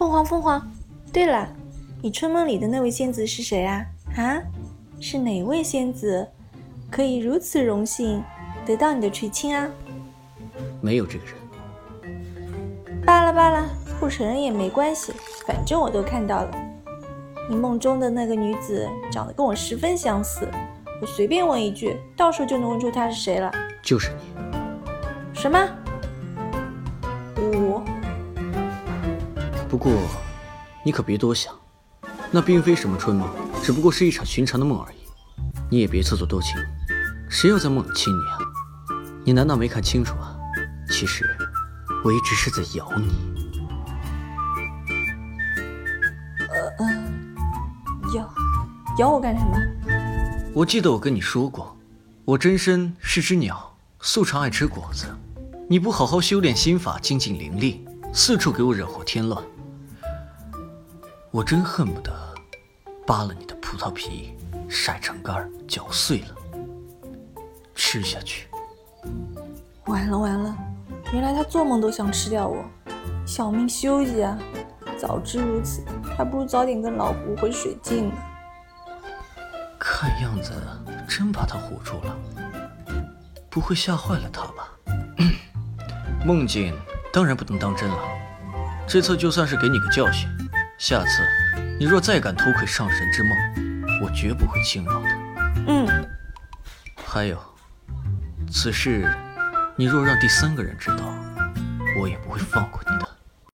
凤凰，凤凰，对了，你春梦里的那位仙子是谁啊？啊，是哪位仙子，可以如此荣幸得到你的垂青啊？没有这个人。罢了罢了，不承认也没关系，反正我都看到了。你梦中的那个女子长得跟我十分相似，我随便问一句，到时候就能问出她是谁了。就是你。什么？不过，你可别多想，那并非什么春梦，只不过是一场寻常的梦而已。你也别自作多情，谁要在梦里亲你啊？你难道没看清楚啊？其实，我一直是在咬你。呃呃，咬咬我干什么？我记得我跟你说过，我真身是只鸟，素常爱吃果子。你不好好修炼心法，精进灵力，四处给我惹祸添乱。我真恨不得扒了你的葡萄皮，晒成干儿嚼碎了吃下去。完了完了，原来他做梦都想吃掉我，小命休息啊！早知如此，还不如早点跟老胡回水镜呢。看样子真把他唬住了，不会吓坏了他吧？梦境当然不能当真了，这次就算是给你个教训。下次，你若再敢偷窥上神之梦，我绝不会轻饶的。嗯。还有，此事你若让第三个人知道，我也不会放过你的。